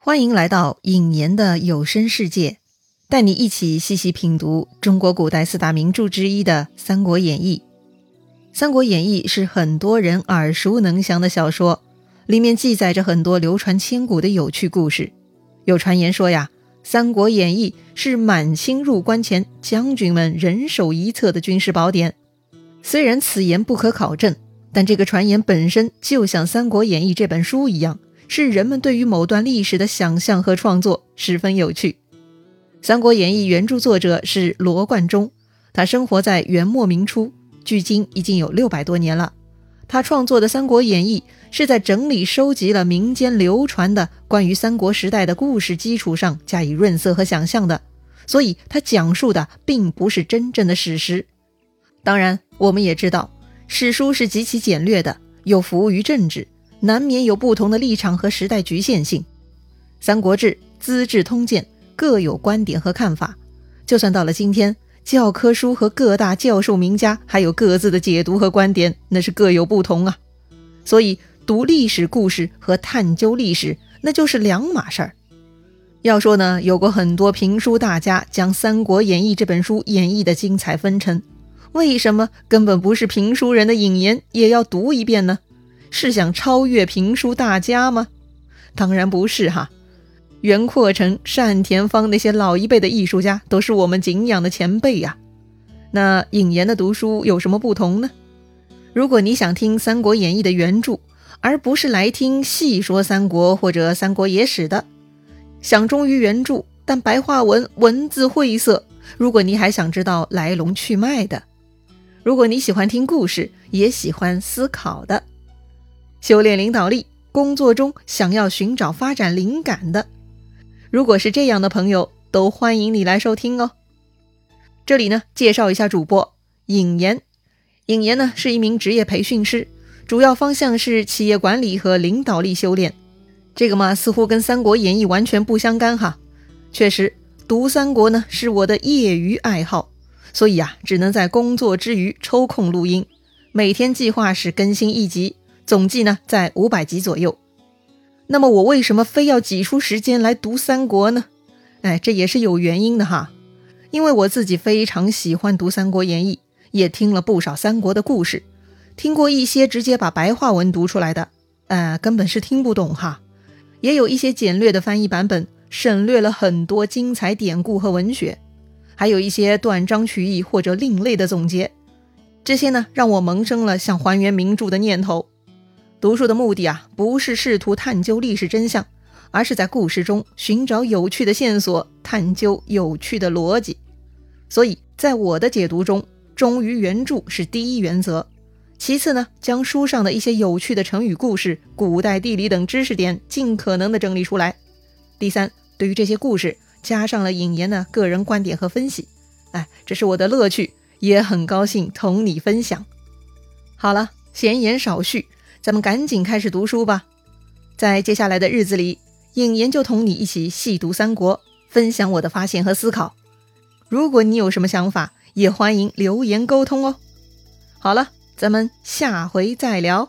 欢迎来到影言的有声世界，带你一起细细品读中国古代四大名著之一的《三国演义》。《三国演义》是很多人耳熟能详的小说，里面记载着很多流传千古的有趣故事。有传言说呀，《三国演义》是满清入关前将军们人手一册的军事宝典。虽然此言不可考证，但这个传言本身就像《三国演义》这本书一样。是人们对于某段历史的想象和创作，十分有趣。《三国演义》原著作者是罗贯中，他生活在元末明初，距今已经有六百多年了。他创作的《三国演义》是在整理收集了民间流传的关于三国时代的故事基础上加以润色和想象的，所以他讲述的并不是真正的史实。当然，我们也知道，史书是极其简略的，又服务于政治。难免有不同的立场和时代局限性，《三国志》《资治通鉴》各有观点和看法。就算到了今天，教科书和各大教授名家还有各自的解读和观点，那是各有不同啊。所以，读历史故事和探究历史，那就是两码事儿。要说呢，有过很多评书大家将《三国演义》这本书演绎的精彩纷呈，为什么根本不是评书人的引言也要读一遍呢？是想超越评书大家吗？当然不是哈。袁阔成、单田芳那些老一辈的艺术家都是我们敬仰的前辈呀。那引言的读书有什么不同呢？如果你想听《三国演义》的原著，而不是来听细说三国或者三国野史的，想忠于原著但白话文文字晦涩，如果你还想知道来龙去脉的，如果你喜欢听故事，也喜欢思考的。修炼领导力，工作中想要寻找发展灵感的，如果是这样的朋友，都欢迎你来收听哦。这里呢，介绍一下主播尹岩。尹岩呢是一名职业培训师，主要方向是企业管理和领导力修炼。这个嘛，似乎跟《三国演义》完全不相干哈。确实，读三国呢是我的业余爱好，所以啊，只能在工作之余抽空录音。每天计划是更新一集。总计呢在五百集左右，那么我为什么非要挤出时间来读三国呢？哎，这也是有原因的哈，因为我自己非常喜欢读《三国演义》，也听了不少三国的故事，听过一些直接把白话文读出来的，呃，根本是听不懂哈，也有一些简略的翻译版本，省略了很多精彩典故和文学，还有一些断章取义或者另类的总结，这些呢让我萌生了想还原名著的念头。读书的目的啊，不是试图探究历史真相，而是在故事中寻找有趣的线索，探究有趣的逻辑。所以在我的解读中，忠于原著是第一原则。其次呢，将书上的一些有趣的成语故事、古代地理等知识点尽可能的整理出来。第三，对于这些故事加上了引言的个人观点和分析。哎，这是我的乐趣，也很高兴同你分享。好了，闲言少叙。咱们赶紧开始读书吧，在接下来的日子里，影言就同你一起细读三国，分享我的发现和思考。如果你有什么想法，也欢迎留言沟通哦。好了，咱们下回再聊。